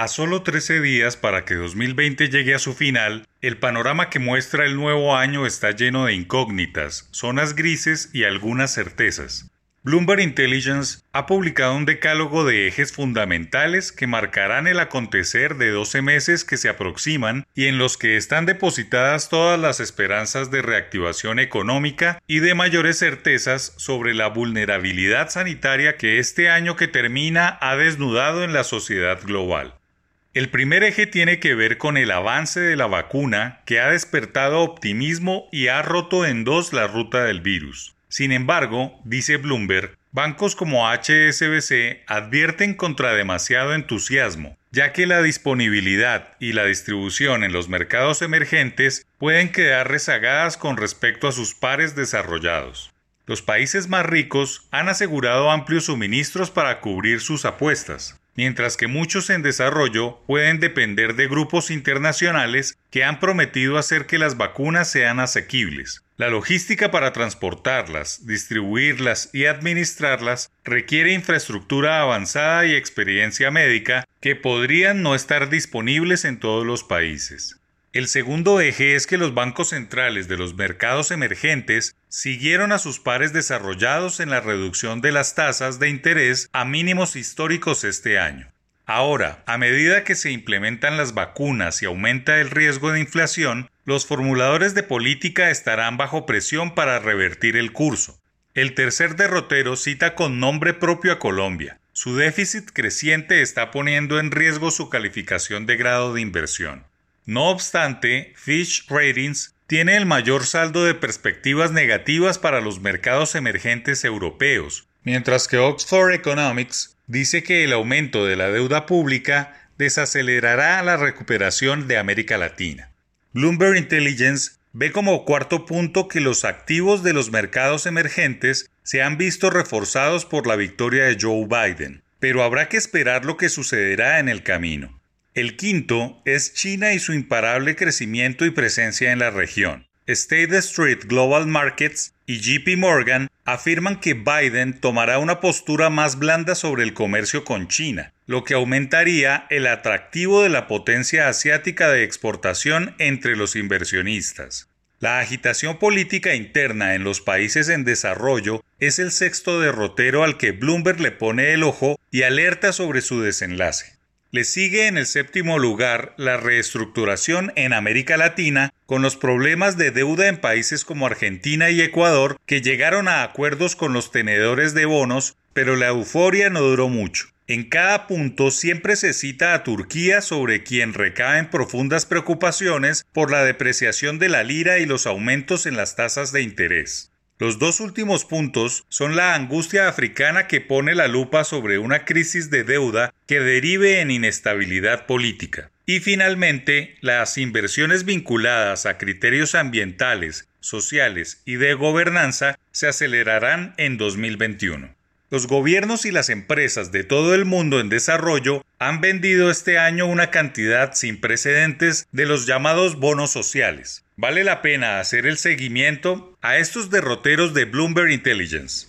A solo 13 días para que 2020 llegue a su final, el panorama que muestra el nuevo año está lleno de incógnitas, zonas grises y algunas certezas. Bloomberg Intelligence ha publicado un decálogo de ejes fundamentales que marcarán el acontecer de 12 meses que se aproximan y en los que están depositadas todas las esperanzas de reactivación económica y de mayores certezas sobre la vulnerabilidad sanitaria que este año que termina ha desnudado en la sociedad global. El primer eje tiene que ver con el avance de la vacuna que ha despertado optimismo y ha roto en dos la ruta del virus. Sin embargo, dice Bloomberg, bancos como HSBC advierten contra demasiado entusiasmo, ya que la disponibilidad y la distribución en los mercados emergentes pueden quedar rezagadas con respecto a sus pares desarrollados. Los países más ricos han asegurado amplios suministros para cubrir sus apuestas, mientras que muchos en desarrollo pueden depender de grupos internacionales que han prometido hacer que las vacunas sean asequibles. La logística para transportarlas, distribuirlas y administrarlas requiere infraestructura avanzada y experiencia médica que podrían no estar disponibles en todos los países. El segundo eje es que los bancos centrales de los mercados emergentes siguieron a sus pares desarrollados en la reducción de las tasas de interés a mínimos históricos este año. Ahora, a medida que se implementan las vacunas y aumenta el riesgo de inflación, los formuladores de política estarán bajo presión para revertir el curso. El tercer derrotero cita con nombre propio a Colombia. Su déficit creciente está poniendo en riesgo su calificación de grado de inversión. No obstante, Fitch Ratings tiene el mayor saldo de perspectivas negativas para los mercados emergentes europeos, mientras que Oxford Economics dice que el aumento de la deuda pública desacelerará la recuperación de América Latina. Bloomberg Intelligence ve como cuarto punto que los activos de los mercados emergentes se han visto reforzados por la victoria de Joe Biden, pero habrá que esperar lo que sucederá en el camino. El quinto es China y su imparable crecimiento y presencia en la región. State Street Global Markets y JP Morgan afirman que Biden tomará una postura más blanda sobre el comercio con China, lo que aumentaría el atractivo de la potencia asiática de exportación entre los inversionistas. La agitación política interna en los países en desarrollo es el sexto derrotero al que Bloomberg le pone el ojo y alerta sobre su desenlace. Le sigue en el séptimo lugar la reestructuración en América Latina con los problemas de deuda en países como Argentina y Ecuador que llegaron a acuerdos con los tenedores de bonos, pero la euforia no duró mucho. En cada punto siempre se cita a Turquía sobre quien recaen profundas preocupaciones por la depreciación de la lira y los aumentos en las tasas de interés. Los dos últimos puntos son la angustia africana que pone la lupa sobre una crisis de deuda que derive en inestabilidad política. Y finalmente, las inversiones vinculadas a criterios ambientales, sociales y de gobernanza se acelerarán en 2021. Los gobiernos y las empresas de todo el mundo en desarrollo han vendido este año una cantidad sin precedentes de los llamados bonos sociales. Vale la pena hacer el seguimiento a estos derroteros de Bloomberg Intelligence.